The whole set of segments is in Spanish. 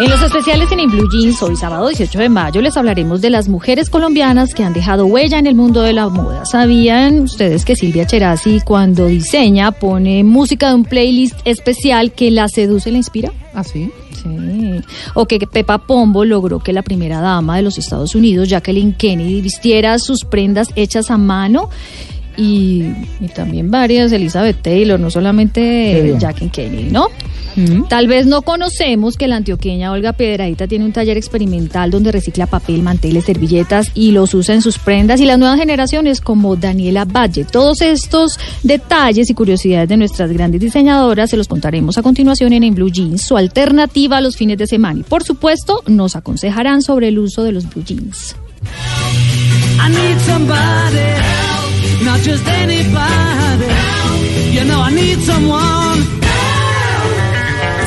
En los especiales en In Blue Jeans, hoy sábado 18 de mayo, les hablaremos de las mujeres colombianas que han dejado huella en el mundo de la moda. ¿Sabían ustedes que Silvia Cherasi, cuando diseña, pone música de un playlist especial que la seduce y la inspira? ¿Ah, sí? Sí. O que Pepa Pombo logró que la primera dama de los Estados Unidos, Jacqueline Kennedy, vistiera sus prendas hechas a mano. Y, y también varias, Elizabeth Taylor, no solamente Jacqueline Kennedy, ¿no? Tal vez no conocemos que la antioqueña Olga Piedradita tiene un taller experimental donde recicla papel, manteles, servilletas y los usa en sus prendas y las nuevas generaciones como Daniela Valle. Todos estos detalles y curiosidades de nuestras grandes diseñadoras se los contaremos a continuación en, en Blue Jeans, su alternativa a los fines de semana. Y por supuesto nos aconsejarán sobre el uso de los Blue Jeans. I need somebody help, not just anybody. You know I need someone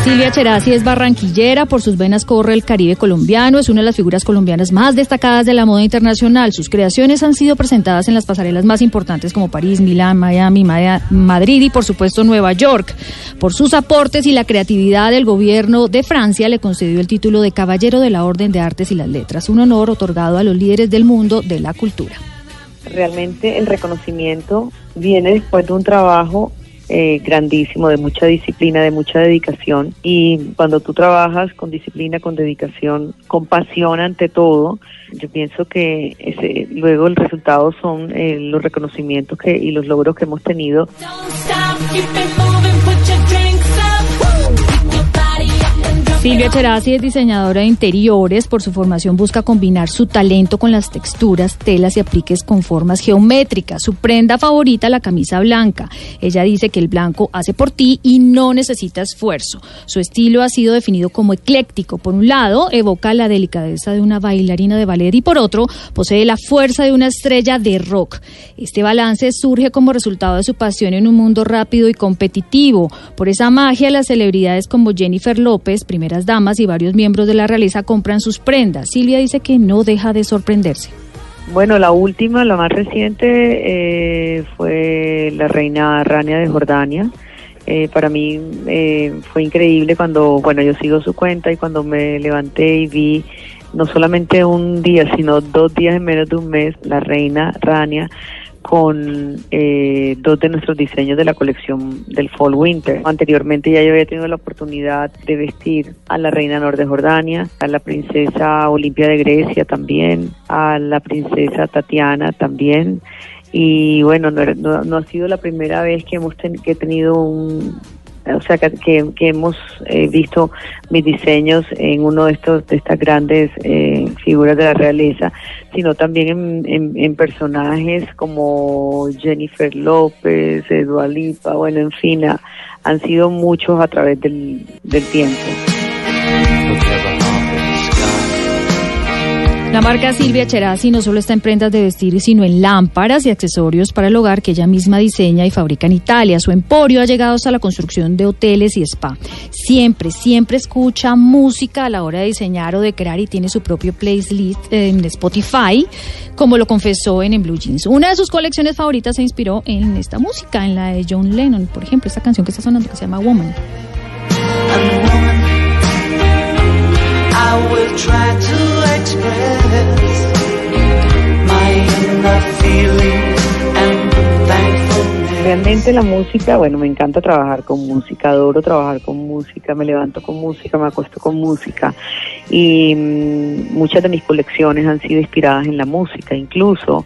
Silvia Cherasi es barranquillera, por sus venas corre el Caribe colombiano, es una de las figuras colombianas más destacadas de la moda internacional. Sus creaciones han sido presentadas en las pasarelas más importantes como París, Milán, Miami, Madrid y por supuesto Nueva York. Por sus aportes y la creatividad, el gobierno de Francia le concedió el título de Caballero de la Orden de Artes y las Letras, un honor otorgado a los líderes del mundo de la cultura. Realmente el reconocimiento viene después de un trabajo eh, grandísimo, de mucha disciplina, de mucha dedicación. Y cuando tú trabajas con disciplina, con dedicación, con pasión ante todo, yo pienso que ese, luego el resultado son eh, los reconocimientos que, y los logros que hemos tenido. Silvia Cherasi es diseñadora de interiores. Por su formación busca combinar su talento con las texturas, telas y apliques con formas geométricas. Su prenda favorita, la camisa blanca. Ella dice que el blanco hace por ti y no necesita esfuerzo. Su estilo ha sido definido como ecléctico. Por un lado, evoca la delicadeza de una bailarina de ballet y por otro, posee la fuerza de una estrella de rock. Este balance surge como resultado de su pasión en un mundo rápido y competitivo. Por esa magia, las celebridades como Jennifer López, primera damas y varios miembros de la realeza compran sus prendas. Silvia dice que no deja de sorprenderse. Bueno, la última, la más reciente, eh, fue la reina Rania de Jordania. Eh, para mí eh, fue increíble cuando, bueno, yo sigo su cuenta y cuando me levanté y vi no solamente un día, sino dos días en menos de un mes, la reina Rania con eh, dos de nuestros diseños de la colección del Fall Winter. Anteriormente ya yo había tenido la oportunidad de vestir a la reina Nor de Jordania, a la princesa Olimpia de Grecia también, a la princesa Tatiana también. Y bueno, no, no, ha sido la primera vez que hemos que he tenido un, o sea, que, que hemos eh, visto mis diseños en uno de estos de estas grandes eh, figuras de la realeza, sino también en, en, personajes como Jennifer López, Edualipa, bueno, en fin, han sido muchos a través del, del tiempo. La marca Silvia Cherasi no solo está en prendas de vestir, sino en lámparas y accesorios para el hogar que ella misma diseña y fabrica en Italia. Su emporio ha llegado hasta la construcción de hoteles y spa. Siempre, siempre escucha música a la hora de diseñar o de crear y tiene su propio playlist en Spotify, como lo confesó en, en Blue Jeans. Una de sus colecciones favoritas se inspiró en esta música, en la de John Lennon, por ejemplo, esta canción que está sonando que se llama Woman. Realmente la música, bueno, me encanta trabajar con música, adoro trabajar con música, me levanto con música, me acuesto con música y mm, muchas de mis colecciones han sido inspiradas en la música, incluso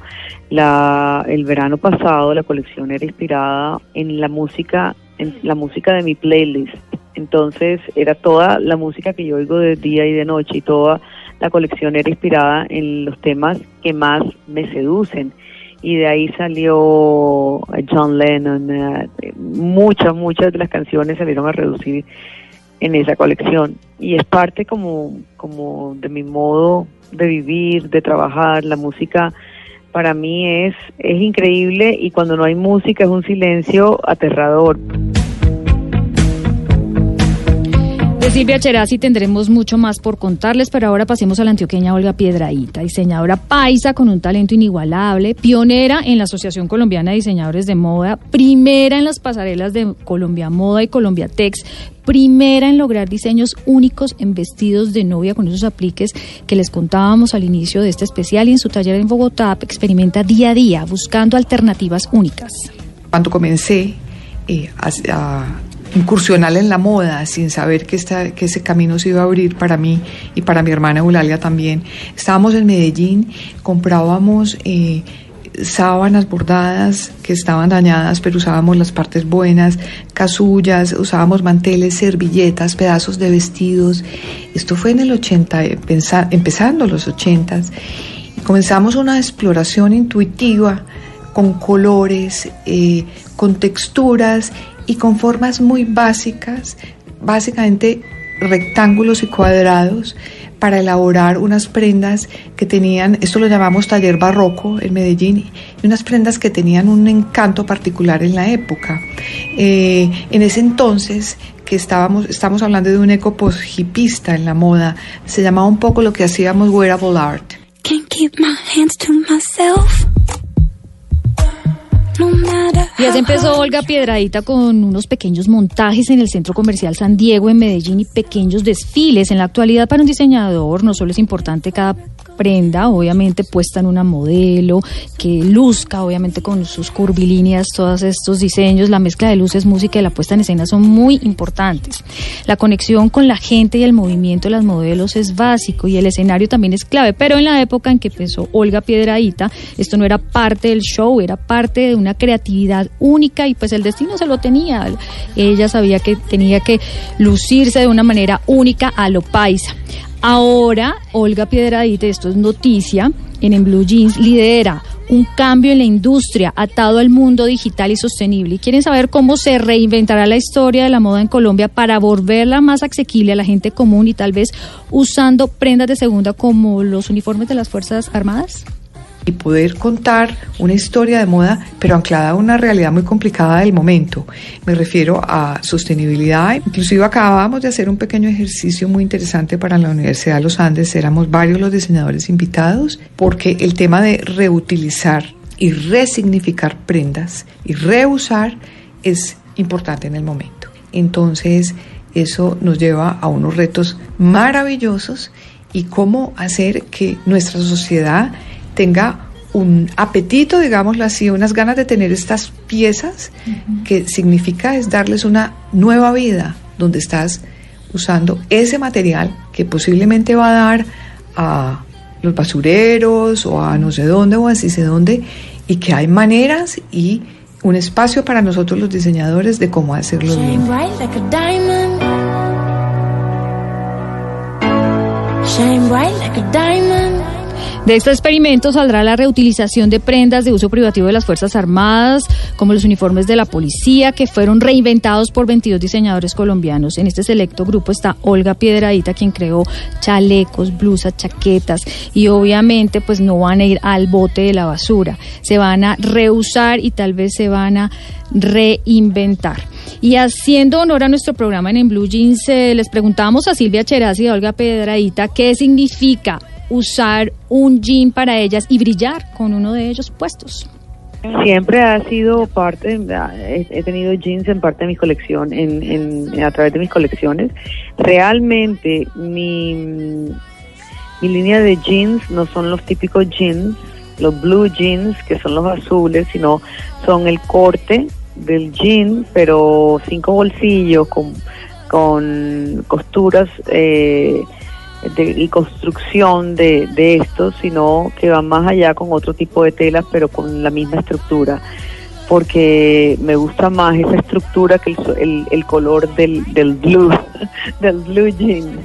la, el verano pasado la colección era inspirada en la música, en la música de mi playlist. Entonces era toda la música que yo oigo de día y de noche y toda la colección era inspirada en los temas que más me seducen y de ahí salió John Lennon. Eh, muchas, muchas de las canciones salieron a reducir en esa colección y es parte como, como de mi modo de vivir, de trabajar. La música para mí es, es increíble y cuando no hay música es un silencio aterrador. Silvia Cherazzi tendremos mucho más por contarles, pero ahora pasemos a la antioqueña Olga Piedraíta, diseñadora paisa con un talento inigualable, pionera en la Asociación Colombiana de Diseñadores de Moda, primera en las pasarelas de Colombia Moda y Colombia Tex, primera en lograr diseños únicos en vestidos de novia con esos apliques que les contábamos al inicio de este especial y en su taller en Bogotá experimenta día a día buscando alternativas únicas. Cuando comencé eh, a incursional en la moda sin saber que, esta, que ese camino se iba a abrir para mí y para mi hermana Eulalia también. Estábamos en Medellín, comprábamos eh, sábanas bordadas que estaban dañadas, pero usábamos las partes buenas, casullas, usábamos manteles, servilletas, pedazos de vestidos. Esto fue en el 80, empezando los 80 y comenzamos una exploración intuitiva con colores, eh, con texturas y con formas muy básicas, básicamente rectángulos y cuadrados, para elaborar unas prendas que tenían, esto lo llamamos taller barroco en Medellín, y unas prendas que tenían un encanto particular en la época. Eh, en ese entonces, que estábamos, estamos hablando de un eco post-hipista en la moda, se llamaba un poco lo que hacíamos wearable art. Can't keep my hands. Y así empezó Olga Piedradita con unos pequeños montajes en el Centro Comercial San Diego en Medellín y pequeños desfiles. En la actualidad para un diseñador no solo es importante cada prenda, obviamente puesta en una modelo, que luzca, obviamente con sus curvilíneas, todos estos diseños, la mezcla de luces, música y la puesta en escena son muy importantes. La conexión con la gente y el movimiento de las modelos es básico y el escenario también es clave, pero en la época en que empezó Olga Piedradita, esto no era parte del show, era parte de una creatividad única y pues el destino se lo tenía. Ella sabía que tenía que lucirse de una manera única a lo paisa. Ahora, Olga Piedradita, esto es noticia, en, Blue Jeans lidera un cambio en la industria atado al mundo digital y sostenible. Y quieren saber cómo se reinventará la historia de la moda en Colombia para volverla más asequible a la gente común y tal vez usando prendas de segunda como los uniformes de las Fuerzas Armadas y poder contar una historia de moda, pero anclada a una realidad muy complicada del momento. Me refiero a sostenibilidad. Inclusive acabamos de hacer un pequeño ejercicio muy interesante para la Universidad de los Andes. Éramos varios los diseñadores invitados porque el tema de reutilizar y resignificar prendas y reusar es importante en el momento. Entonces, eso nos lleva a unos retos maravillosos y cómo hacer que nuestra sociedad tenga un apetito, digámoslo así, unas ganas de tener estas piezas, que significa es darles una nueva vida, donde estás usando ese material que posiblemente va a dar a los basureros o a no sé dónde o así sé dónde, y que hay maneras y un espacio para nosotros los diseñadores de cómo hacerlo bien. Shine bright like a diamond. De este experimento saldrá la reutilización de prendas de uso privativo de las Fuerzas Armadas, como los uniformes de la policía, que fueron reinventados por 22 diseñadores colombianos. En este selecto grupo está Olga Piedradita, quien creó chalecos, blusas, chaquetas, y obviamente pues no van a ir al bote de la basura, se van a reusar y tal vez se van a reinventar. Y haciendo honor a nuestro programa en, en Blue Jeans, eh, les preguntamos a Silvia Cheraz y a Olga Piedradita qué significa usar un jean para ellas y brillar con uno de ellos puestos. Siempre ha sido parte, he tenido jeans en parte de mi colección, en, a través de mis colecciones. Realmente mi, mi línea de jeans no son los típicos jeans, los blue jeans, que son los azules, sino son el corte del jean, pero cinco bolsillos con, con costuras eh, y construcción de, de esto, sino que va más allá con otro tipo de telas, pero con la misma estructura, porque me gusta más esa estructura que el, el, color del, del blue, del blue jeans.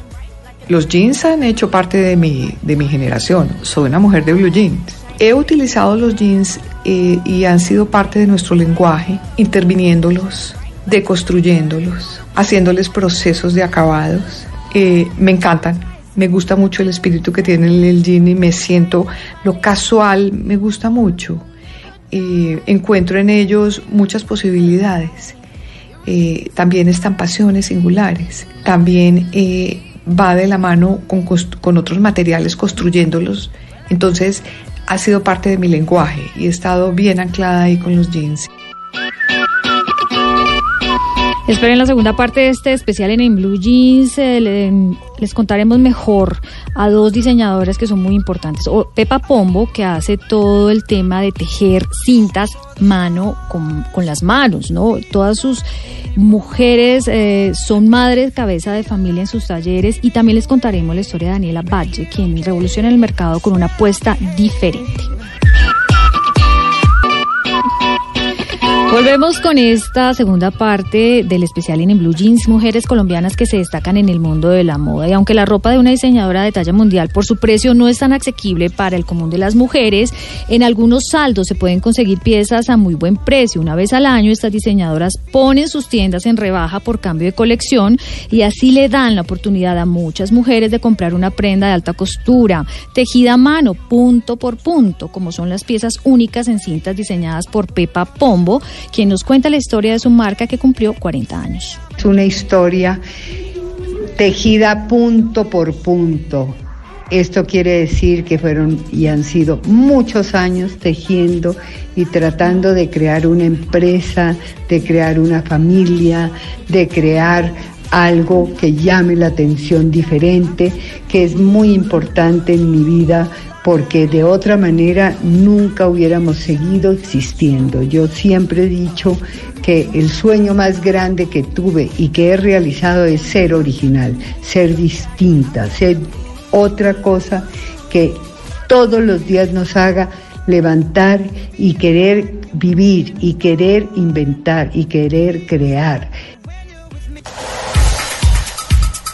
Los jeans han hecho parte de mi, de mi generación, soy una mujer de blue jeans. He utilizado los jeans eh, y han sido parte de nuestro lenguaje, interviniéndolos, deconstruyéndolos, haciéndoles procesos de acabados. Eh, me encantan, me gusta mucho el espíritu que tiene el jean y me siento lo casual, me gusta mucho. encuentro en ellos muchas posibilidades. eh, también estampaciones singulares, también eh, va de la mano con, con otros materiales construyéndolos. Entonces ha sido parte de mi lenguaje y he estado bien anclada ahí con los jeans. Esperen la segunda parte de este especial en, Blue Jeans. Eh, les contaremos mejor a dos diseñadoras que son muy importantes. O Pepa Pombo, que hace todo el tema de tejer cintas mano con, las manos, ¿no? Todas sus mujeres eh, son madres, cabeza de familia en sus talleres. Y también les contaremos la historia de Daniela Valle, quien revoluciona el mercado con una apuesta diferente. Volvemos con esta segunda parte del especial en Blue Jeans, mujeres colombianas que se destacan en el mundo de la moda. Y aunque la ropa de una diseñadora de talla mundial por su precio no es tan asequible para el común de las mujeres, en algunos saldos se pueden conseguir piezas a muy buen precio. Una vez al año estas diseñadoras ponen sus tiendas en rebaja por cambio de colección y así le dan la oportunidad a muchas mujeres de comprar una prenda de alta costura, tejida a mano, punto por punto, como son las piezas únicas en cintas diseñadas por Pepa Pombo quien nos cuenta la historia de su marca que cumplió 40 años. Es una historia tejida punto por punto. Esto quiere decir que fueron y han sido muchos años tejiendo y tratando de crear una empresa, de crear una familia, de crear algo que llame la atención diferente, que es muy importante en mi vida porque de otra manera nunca hubiéramos seguido existiendo. Yo siempre he dicho que el sueño más grande que tuve y que he realizado es ser original, ser distinta, ser otra cosa que todos los días nos haga levantar y querer vivir y querer inventar y querer crear.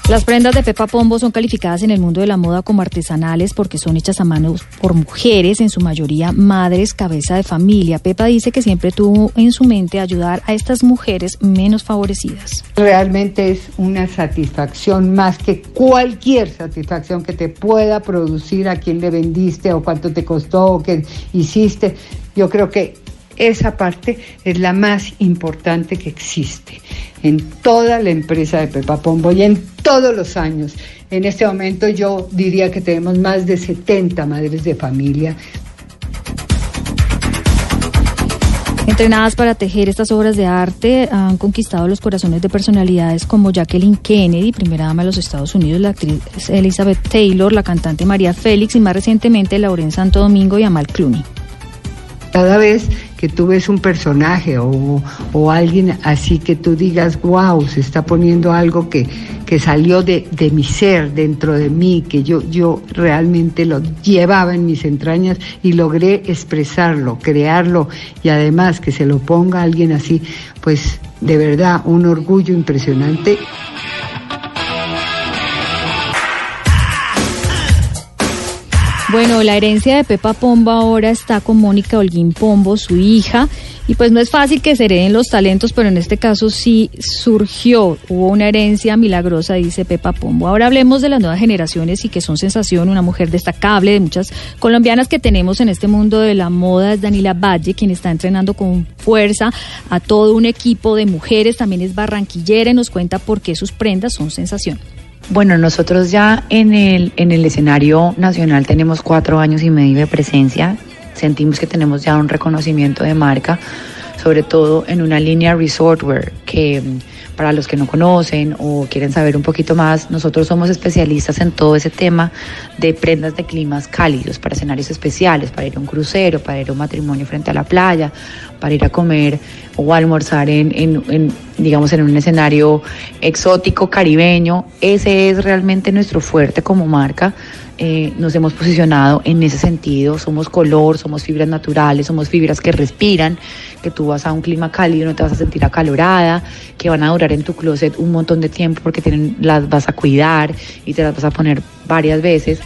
Las prendas de Pepa Pombo son calificadas en el mundo de la moda como artesanales porque son hechas a mano por mujeres, en su mayoría madres, cabeza de familia. Pepa dice que siempre tuvo en su mente ayudar a estas mujeres menos favorecidas. Realmente es una satisfacción más que cualquier satisfacción que te pueda producir a quien le vendiste o cuánto te costó o qué hiciste. Yo creo que esa parte es la más importante que existe en toda la empresa de Pepa Pombo y en todos los años. En este momento yo diría que tenemos más de 70 madres de familia. Entrenadas para tejer estas obras de arte, han conquistado los corazones de personalidades como Jacqueline Kennedy, primera dama de los Estados Unidos, la actriz Elizabeth Taylor, la cantante María Félix y más recientemente Lauren Santo Domingo y Amal Clooney. Cada vez que tú ves un personaje o, alguien así que tú digas, wow, se está poniendo algo que, que salió de, de, mi ser, dentro de mí, que yo, yo realmente lo llevaba en mis entrañas y logré expresarlo, crearlo y además que se lo ponga alguien así, pues de verdad un orgullo impresionante. Bueno, la herencia de Pepa Pombo ahora está con Mónica Holguín Pombo, su hija, y pues no es fácil que se hereden los talentos, pero en este caso sí surgió, hubo una herencia milagrosa, dice Pepa Pombo. Ahora hablemos de las nuevas generaciones y que son sensación, una mujer destacable de muchas colombianas que tenemos en este mundo de la moda, es Danila Valle, quien está entrenando con fuerza a todo un equipo de mujeres, también es barranquillera y nos cuenta por qué sus prendas son sensación. Bueno, nosotros ya en el, en el escenario nacional tenemos cuatro años y medio de presencia. Sentimos que tenemos ya un reconocimiento de marca, sobre todo en una línea resortwear que para los que no conocen o quieren saber un poquito más, nosotros somos especialistas en todo ese tema de prendas de climas cálidos, para escenarios especiales, para ir a un crucero, para ir a un matrimonio frente a la playa, para ir a comer o almorzar en, en, digamos, en un escenario exótico, caribeño. Ese es realmente nuestro fuerte como marca. Eh, nos hemos posicionado en ese sentido. Somos color, somos fibras naturales, somos fibras que respiran, que tú vas a un clima cálido, no te vas a sentir acalorada, que van a durar en tu closet un montón de tiempo porque tienen, las vas a cuidar y te las vas a poner varias veces.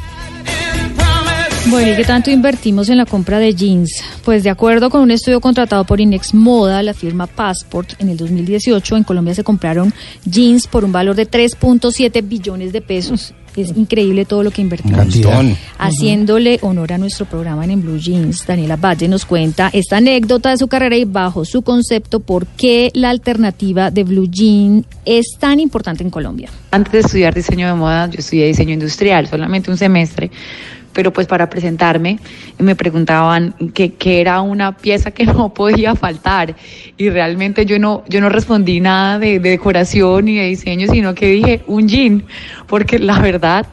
Bueno, ¿y qué tanto invertimos en la compra de jeans? Pues de acuerdo con un estudio contratado por Inex Moda, la firma Passport, en el 2018 en Colombia se compraron jeans por un valor de 3.7 billones de pesos Es increíble todo lo que invertimos. Montón. Haciéndole honor a nuestro programa en, Blue Jeans, Daniela Valle nos cuenta esta anécdota de su carrera y bajo su concepto por qué la alternativa de Blue Jean es tan importante en Colombia. Antes de estudiar diseño de moda, yo estudié diseño industrial, solamente un semestre, pero pues para presentarme me preguntaban qué era una pieza que no podía faltar y realmente yo no, yo no respondí nada de, de decoración ni de diseño, sino que dije un jean, porque la verdad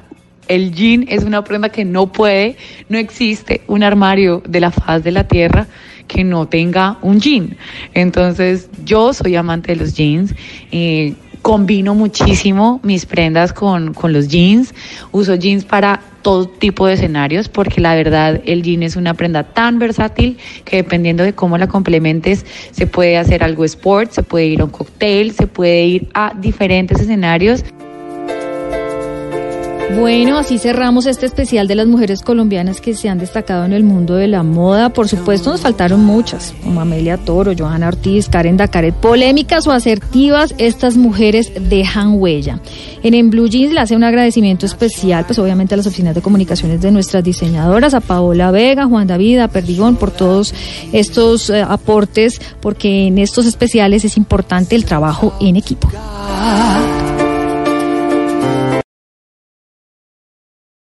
el jean es una prenda que no puede, no existe un armario de la faz de la tierra que no tenga un jean. Entonces yo soy amante de los jeans. Eh, combino muchísimo mis prendas con, con los jeans. Uso jeans para todo tipo de escenarios porque la verdad el jean es una prenda tan versátil que dependiendo de cómo la complementes se puede hacer algo sport, se puede ir a un cóctel, se puede ir a diferentes escenarios. Bueno, así cerramos este especial de las mujeres colombianas que se han destacado en el mundo de la moda. Por supuesto, nos faltaron muchas, como Amelia Toro, Johanna Ortiz, Karen Dacaret. Polémicas o asertivas, estas mujeres dejan huella. En Blue Jeans le hace un agradecimiento especial, pues obviamente a las oficinas de comunicaciones de nuestras diseñadoras, a Paola Vega, Juan David, a Perdigón, por todos estos eh, aportes, porque en estos especiales es importante el trabajo en equipo.